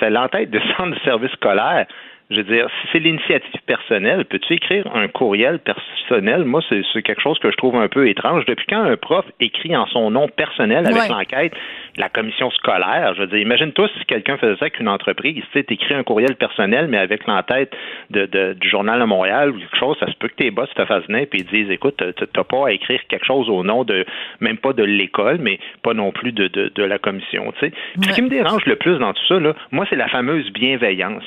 c'est l'entête de centre de service scolaire. Je veux dire, si c'est l'initiative personnelle, peux-tu écrire un courriel personnel? Moi, c'est quelque chose que je trouve un peu étrange. Depuis quand un prof écrit en son nom personnel avec l'enquête, la commission scolaire? Je veux dire, imagine-toi si quelqu'un faisait ça avec une entreprise, tu sais, écris un courriel personnel, mais avec l'entête de, du Journal de Montréal ou quelque chose, ça se peut que tes boss te fassent venir et disent, écoute, t'as pas à écrire quelque chose au nom de, même pas de l'école, mais pas non plus de, de, la commission, tu sais. Ce qui me dérange le plus dans tout ça, là, moi, c'est la fameuse bienveillance.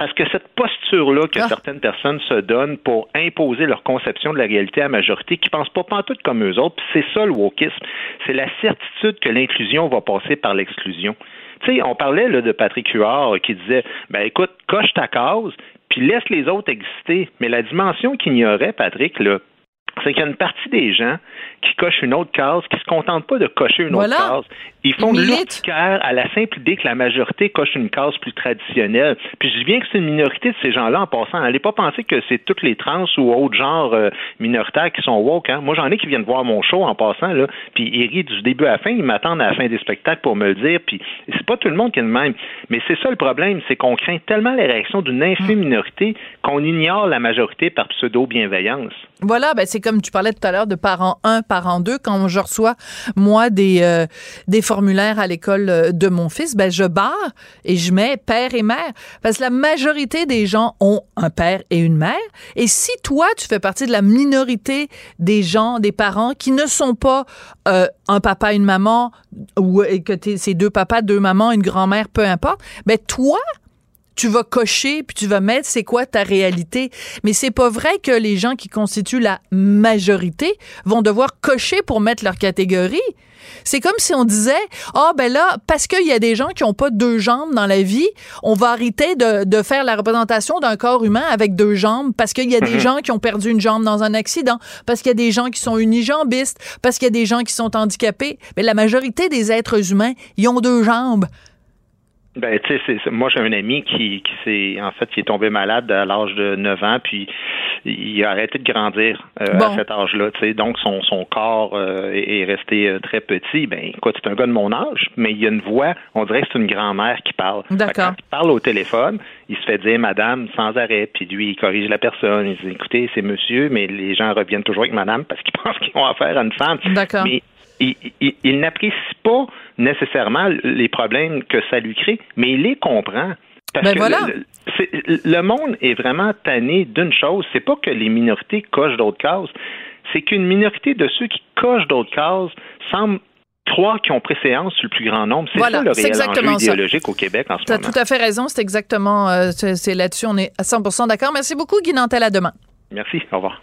Parce que cette posture-là que ah. certaines personnes se donnent pour imposer leur conception de la réalité à la majorité, qui ne pensent pas pantoute comme eux autres, c'est ça le wokisme. C'est la certitude que l'inclusion va passer par l'exclusion. Tu sais, on parlait là, de Patrick Huard qui disait, ben écoute, coche ta case, puis laisse les autres exister. Mais la dimension qu'il y aurait, Patrick, là, c'est qu'il y a une partie des gens qui cochent une autre case, qui se contentent pas de cocher une autre case. Ils font de l'urticaire à la simple idée que la majorité coche une case plus traditionnelle. Puis je dis bien que c'est une minorité de ces gens-là en passant. Allez pas penser que c'est toutes les trans ou autres genres euh, minoritaires qui sont woke. Hein. Moi, j'en ai qui viennent voir mon show en passant, là, puis ils rient du début à la fin, ils m'attendent à la fin des spectacles pour me le dire, puis c'est pas tout le monde qui est le même. Mais c'est ça le problème, c'est qu'on craint tellement les réactions d'une infime mm. minorité qu'on ignore la majorité par pseudo-bienveillance. Voilà, ben c'est comme tu parlais tout à l'heure de parents 1, parents 2, quand je reçois, moi, des, euh, des formulaires à l'école euh, de mon fils, ben je barre et je mets père et mère parce que la majorité des gens ont un père et une mère. Et si toi tu fais partie de la minorité des gens, des parents qui ne sont pas euh, un papa, une maman ou que c'est deux papas, deux mamans, une grand-mère, peu importe, ben toi tu vas cocher puis tu vas mettre c'est quoi ta réalité. Mais c'est pas vrai que les gens qui constituent la majorité vont devoir cocher pour mettre leur catégorie. C'est comme si on disait, ah ben là, parce qu'il y a des gens qui ont pas deux jambes dans la vie, on va arrêter de, de faire la représentation d'un corps humain avec deux jambes, parce qu'il y a des gens qui ont perdu une jambe dans un accident, parce qu'il y a des gens qui sont unijambistes, parce qu'il y a des gens qui sont handicapés. Mais la majorité des êtres humains, ils ont deux jambes. Ben, tu sais, moi j'ai un ami qui, qui s'est en fait qui est tombé malade à l'âge de 9 ans, puis il a arrêté de grandir euh, à cet âge-là. Tu sais, donc son, son corps euh, est, resté euh, très petit. Ben, écoute, c'est un gars de mon âge, mais il y a une voix. On dirait que c'est une grand-mère qui parle. D'accord. il parle au téléphone, il se fait dire Madame sans arrêt, puis lui il corrige la personne. Il dit Écoutez, c'est Monsieur, mais les gens reviennent toujours avec Madame parce qu'ils pensent qu'ils ont affaire à une femme. D'accord. Mais il, il, n'apprécie pas nécessairement les problèmes que ça lui crée, mais il les comprend. Parce ben que voilà. le, le, monde est vraiment tanné d'une chose, c'est pas que les minorités cochent d'autres cases, c'est qu'une minorité de ceux qui cochent d'autres cases semble croire qu'ils ont préséance sur le plus grand nombre. C'est ça le réel enjeu idéologique au Québec en ce moment. Tu as tout à fait raison, c'est exactement, euh, c'est là-dessus, on est à 100 d'accord. Merci beaucoup, Guy Nantel, à demain. Merci, au revoir.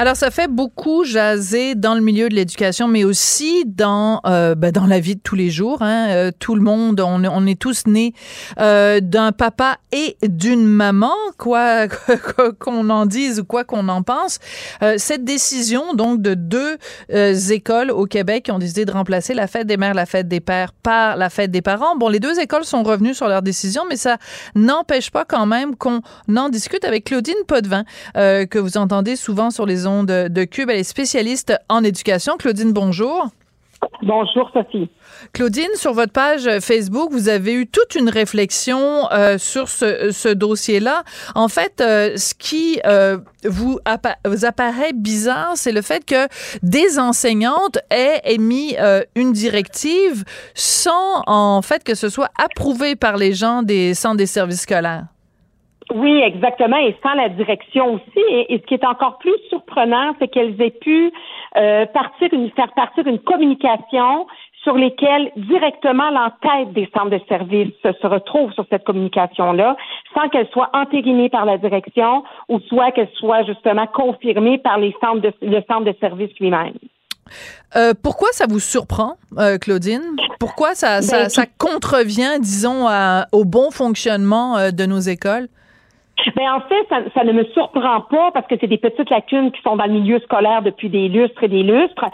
Alors, ça fait beaucoup jaser dans le milieu de l'éducation, mais aussi dans euh, ben, dans la vie de tous les jours. Hein. Euh, tout le monde, on, est tous nés euh, d'un papa et d'une maman, quoi qu'on en dise ou quoi qu'on en pense. cette décision, donc, de deux écoles au Québec qui ont décidé de remplacer la fête des mères, la fête des pères par la fête des parents. Bon, les deux écoles sont revenues sur leur décision, mais ça n'empêche pas quand même qu'on en discute avec Claudine Potvin, que vous entendez souvent sur les de, de Cube. Elle est spécialiste en éducation. Claudine, bonjour. Bonjour Sophie. Claudine, sur votre page Facebook, vous avez eu toute une réflexion euh, sur ce, dossier-là. En fait, euh, ce qui euh, vous, apparaît bizarre, c'est le fait que des enseignantes aient émis une directive sans, en fait, que ce soit approuvé par les gens des centres des services scolaires. Oui, exactement, et sans la direction aussi. Et, ce qui est encore plus surprenant, c'est qu'elles aient pu euh, partir une, faire partir une communication sur lesquelles directement l'entête des centres de services se retrouve sur cette communication-là, sans qu'elle soit entérinée par la direction ou soit qu'elle soit justement confirmée par les centres de, le centre de services lui-même. Euh, pourquoi ça vous surprend, euh, Claudine? Pourquoi ça, ça, ben, ça, contrevient, disons, au bon fonctionnement euh, de nos écoles? Ben en fait, ça, ça, ne me surprend pas parce que c'est des petites lacunes qui sont dans le milieu scolaire depuis des lustres et des lustres.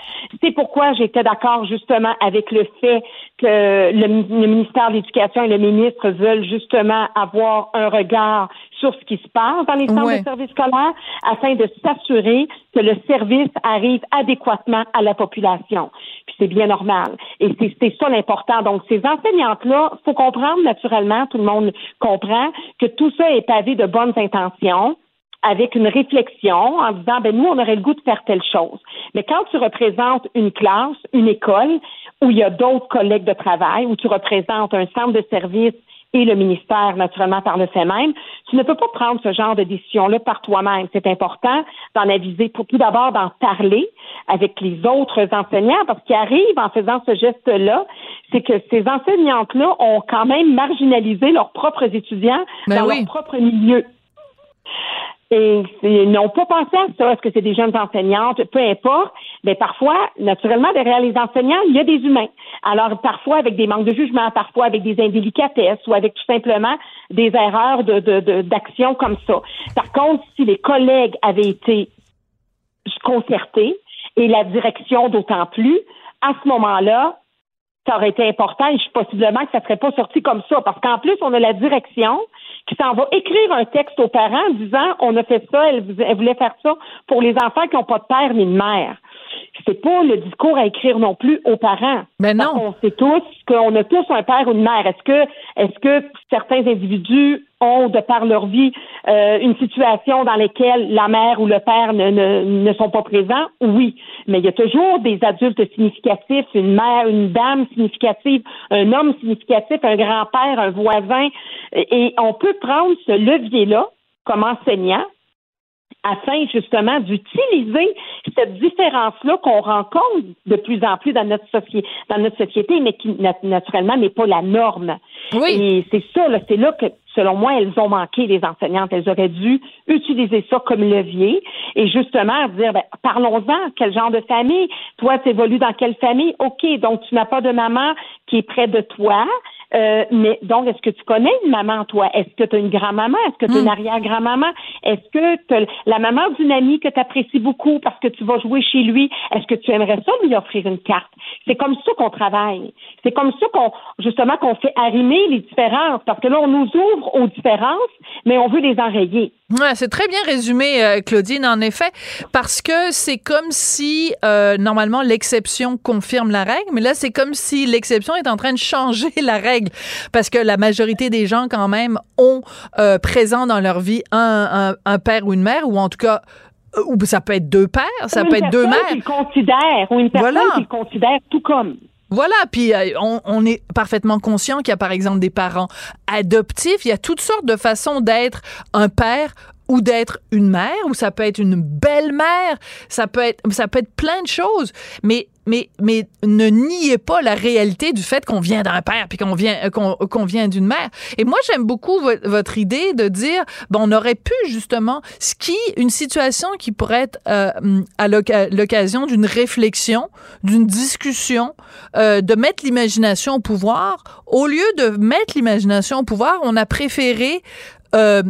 C'est pourquoi j'étais d'accord justement avec le fait que le, ministère de l'Éducation et le ministre veulent justement avoir un regard sur ce qui se passe dans les centres de services scolaires afin de s'assurer que le service arrive adéquatement à la population. Puis c'est bien normal. Et c'est ça l'important. Donc, ces enseignantes-là, faut comprendre naturellement, tout le monde comprend, que tout ça est pavé de bonnes intentions avec une réflexion en disant ben nous on aurait le goût de faire telle chose. Mais quand tu représentes une classe, une école où il y a d'autres collègues de travail, où tu représentes un centre de service et le ministère, naturellement, par le fait même. Tu ne peux pas prendre ce genre de décision-là par toi-même. C'est important d'en aviser, pour tout d'abord d'en parler avec les autres enseignants, parce qu'il arrive en faisant ce geste-là, c'est que ces enseignantes-là ont quand même marginalisé leurs propres étudiants ben dans leur propre milieu. Et ils n'ont pas pensé à ça. Est-ce que c'est des jeunes enseignantes? Peu importe. Mais parfois, naturellement, derrière les enseignants, il y a des humains. Alors, parfois avec des manques de jugement, parfois avec des indélicatesses ou avec tout simplement des erreurs de, d'action comme ça. Par contre, si les collègues avaient été concertés et la direction d'autant plus, à ce moment-là, ça aurait été important et possiblement que ça serait pas sorti comme ça. Parce qu'en plus, on a la direction qui s'en va écrire un texte aux parents disant on a fait ça, elle, voulait faire ça pour les enfants qui n'ont pas de père ni de mère. C'est pas le discours à écrire non plus aux parents. Mais ben non. On sait tous qu'on a tous un père ou une mère. Est-ce que, est-ce que certains individus de par leur vie, euh, une situation dans laquelle la mère ou le père ne, ne, ne, sont pas présents? Oui. Mais il y a toujours des adultes significatifs, une mère, une dame significative, un homme significatif, un grand-père, un voisin. Et on peut prendre ce levier-là comme enseignant afin justement d'utiliser cette différence-là qu'on rencontre de plus en plus dans notre société, dans notre société, mais qui naturellement n'est pas la norme. Oui. Et c'est ça, c'est là que, selon moi, elles ont manqué les enseignantes. Elles auraient dû utiliser ça comme levier et justement dire, ben, parlons-en, quel genre de famille? Toi, tu évolues dans quelle famille? OK, donc tu n'as pas de maman qui est près de toi. Euh, mais donc, est-ce que tu connais une maman, toi? Est-ce que tu as une grand-maman? Est-ce que tu as une hmm. arrière-grand-maman? Est-ce que tu la maman d'une amie que tu apprécies beaucoup parce que tu vas jouer chez lui? Est-ce que tu aimerais ça lui offrir une carte? C'est comme ça qu'on travaille. C'est comme ça qu'on, justement, qu'on fait arrimer les différences parce que là, on nous ouvre aux différences, mais on veut les enrayer. Ouais, c'est très bien résumé, euh, Claudine, en effet, parce que c'est comme si, euh, normalement, l'exception confirme la règle, mais là, c'est comme si l'exception est en train de changer la règle, parce que la majorité des gens, quand même, ont euh, présent dans leur vie un, un, père ou une mère, ou en tout cas, ou ça peut être deux pères, ça peut être deux mères. Qui considère, ou une personne qui considère tout comme. Voilà, puis euh, on, est parfaitement conscient qu'il y a par exemple des parents adoptifs, il y a toutes sortes de façons d'être un père ou d'être une mère, ou ça peut être une belle-mère, ça peut être ça peut être plein de choses, mais mais, mais ne niez pas la réalité du fait qu'on vient d'un père puis qu'on vient, qu'on, vient d'une mère. Et moi, j'aime beaucoup votre idée de dire, bon, on aurait pu justement, qui, une situation qui pourrait être euh, à l'occasion d'une réflexion, d'une discussion, euh, de mettre l'imagination au pouvoir. Au lieu de mettre l'imagination au pouvoir, on a préféré euh,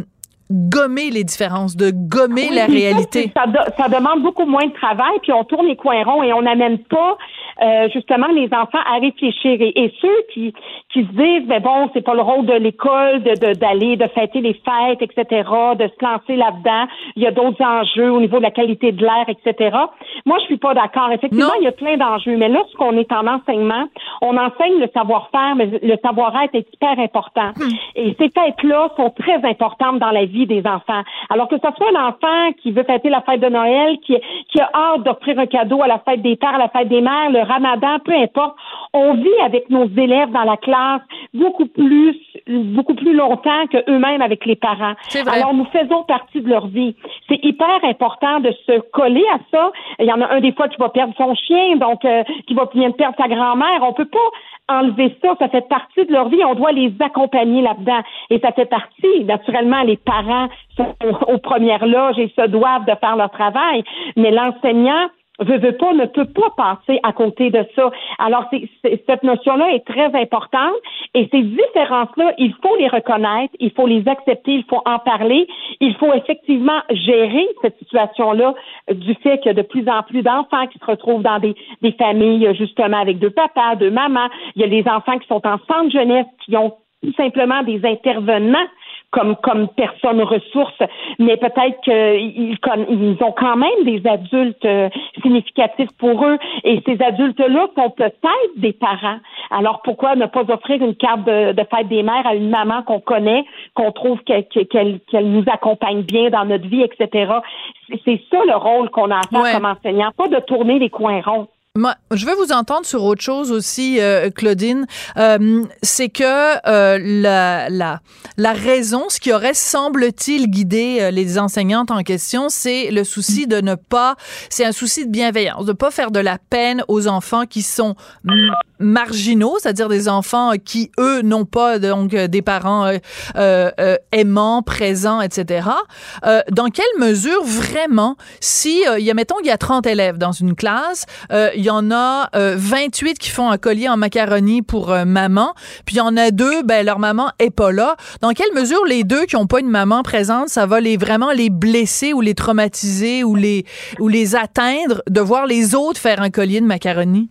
gommer les différences, de gommer la réalité. Ça, ça, demande beaucoup moins de travail, puis on tourne les coins ronds et on n'amène pas euh, justement les enfants à réfléchir. Et, ceux qui, qui se disent, mais bon, c'est pas le rôle de l'école de, d'aller, de, fêter les fêtes, etc., de se lancer là-dedans. Il y a d'autres enjeux au niveau de la qualité de l'air, etc. Moi, je suis pas d'accord. Effectivement, il y a plein d'enjeux. Mais là, ce qu'on est en enseignement, on enseigne le savoir-faire, mais le savoir-être est hyper important. Hmm. Et ces fêtes-là sont très importantes dans la vie des enfants. Alors que ce soit un enfant qui veut fêter la fête de Noël, qui, qui a hâte d'offrir un cadeau à la fête des pères, à la fête des mères, le ramadan, peu importe, on vit avec nos élèves dans la classe beaucoup plus, beaucoup plus longtemps que eux-mêmes avec les parents. Alors, nous faisons partie de leur vie. C'est hyper important de se coller à ça. Il y en a un des fois qui va perdre son chien, donc euh, qui va bien perdre sa grand-mère. On peut pas enlever ça, ça fait partie de leur vie, on doit les accompagner là-dedans. Et ça fait partie, naturellement, les parents sont aux premières loges et se doivent de faire leur travail, mais l'enseignant veut, veut pas, ne peut pas passer à côté de ça. Alors, cette notion-là est très importante et ces différences-là, il faut les reconnaître, il faut les accepter, il faut en parler, il faut effectivement gérer cette situation-là du fait qu'il y a de plus en plus d'enfants qui se retrouvent dans des, des familles, justement, avec deux papas, deux mamans. Il y a des enfants qui sont en centre jeunesse, qui ont tout simplement des intervenants comme comme personnes ressources, mais peut-être qu'ils ils ont quand même des adultes euh, significatifs pour eux, et ces adultes-là sont peut-être des parents. Alors pourquoi ne pas offrir une carte de, fête des mères à une maman qu'on connaît, qu'on trouve qu'elle nous accompagne bien dans notre vie, etc. C'est ça le rôle qu'on a à faire comme enseignant, pas de tourner les coins ronds. Moi, je veux vous entendre sur autre chose aussi, euh, Claudine. Euh, c'est que euh, la, la, la raison, ce qui aurait, semble-t-il, guidé les enseignantes en question, c'est le souci de ne pas, c'est un souci de bienveillance, de pas faire de la peine aux enfants qui sont marginaux, c'est-à-dire des enfants qui, eux, n'ont pas donc des parents aimants, présents, etc. dans quelle mesure, vraiment, si, il y a, mettons, il y a 30 élèves dans une classe, il y en a 28 euh, qui font un collier en macaroni pour euh, maman, puis il y en a deux, ben leur maman est pas là. Dans quelle mesure les deux qui ont pas une maman présente, ça va les vraiment les blesser ou les traumatiser ou les ou les atteindre de voir les autres faire un collier de macaroni?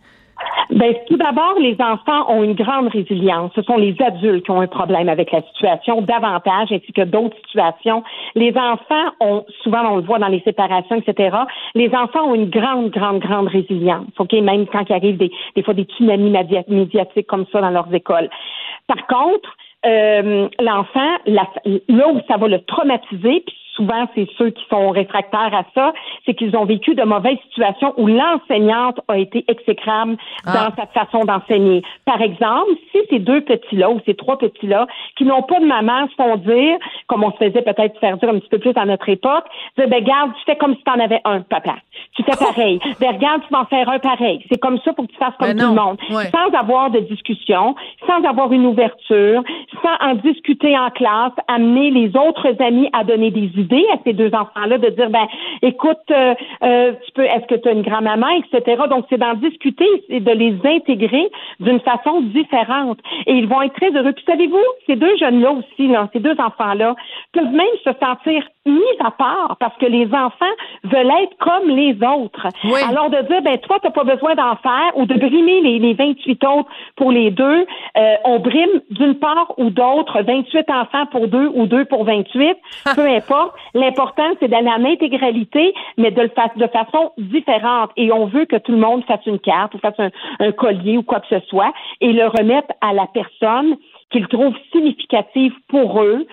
Ben, tout d'abord, les enfants ont une grande résilience. Ce sont les adultes qui ont un problème avec la situation davantage, ainsi que d'autres situations. Les enfants ont, souvent on le voit dans les séparations, etc., les enfants ont une grande, grande, grande résilience. OK, même quand il arrive des, des fois des tsunamis médiatiques comme ça dans leurs écoles. Par contre, euh, l'enfant, là où ça va le traumatiser, souvent c'est ceux qui sont réfractaires à ça, c'est qu'ils ont vécu de mauvaises situations où l'enseignante a été exécrable ah. dans sa façon d'enseigner. Par exemple, si ces deux petits-là ou ces trois petits-là qui n'ont pas de maman se font dire, comme on se faisait peut-être faire dire un petit peu plus à notre époque, dire, ben garde, tu fais comme si tu en avais un, papa. Tu fais pareil. ben regarde, tu vas en faire un pareil. C'est comme ça pour que tu fasses comme ben tout le monde. Sans avoir de discussion, sans avoir une ouverture, sans en discuter en classe, amener les autres amis à donner des idées à ces deux enfants-là de dire ben écoute, euh, euh, tu peux, est-ce que tu as une grand-maman, etc. Donc c'est d'en discuter et de les intégrer d'une façon différente. Et ils vont être très heureux. Puis savez-vous, ces deux jeunes-là aussi, là, ces deux enfants-là, peuvent même se sentir mis à part parce que les enfants veulent être comme les autres. Alors de dire ben toi t'as pas besoin d'en faire ou de brimer les, les 28 autres pour les deux, euh, on brime d'une part ou d'autre 28 enfants pour deux ou deux pour 28, peu importe. L'important, c'est d'aller en intégralité, mais de le faire de façon différente. Et on veut que tout le monde fasse une carte ou fasse un, collier ou quoi que ce soit et le remettre à la personne qu'il trouve significative pour eux.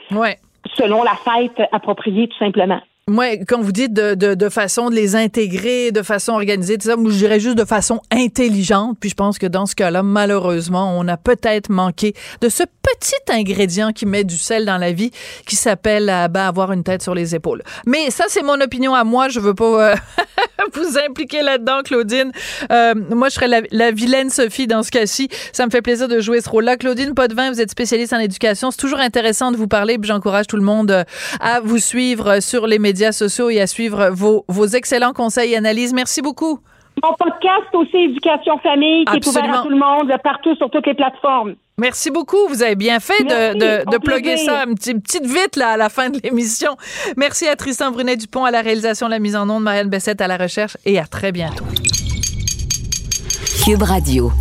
Selon la fête appropriée, tout simplement. Moi, quand vous dites de, de, de, façon de les intégrer, de façon organisée, tout ça, moi, je dirais juste de façon intelligente. Puis je pense que dans ce cas-là, malheureusement, on a peut-être manqué de ce petit ingrédient qui met du sel dans la vie, qui s'appelle euh, ben, avoir une tête sur les épaules. Mais ça, c'est mon opinion à moi. Je veux pas euh, vous impliquer là-dedans, Claudine. Euh, moi, je serais la, la, vilaine Sophie dans ce cas-ci. Ça me fait plaisir de jouer ce rôle-là. Claudine Potvin, vous êtes spécialiste en éducation. C'est toujours intéressant de vous parler. J'encourage tout le monde à vous suivre sur les médias sociaux et à suivre vos, vos excellents conseils et analyses. Merci beaucoup. Mon podcast aussi Éducation Famille qui est ouvert à tout le monde partout sur toutes les plateformes. Merci beaucoup. Vous avez bien fait de, de, de plugger ça une petite, petite vite là, à la fin de l'émission. Merci à Tristan Brunet-Dupont à la réalisation, la mise en onde, Marianne Bessette à la recherche et à très bientôt. Cube Radio.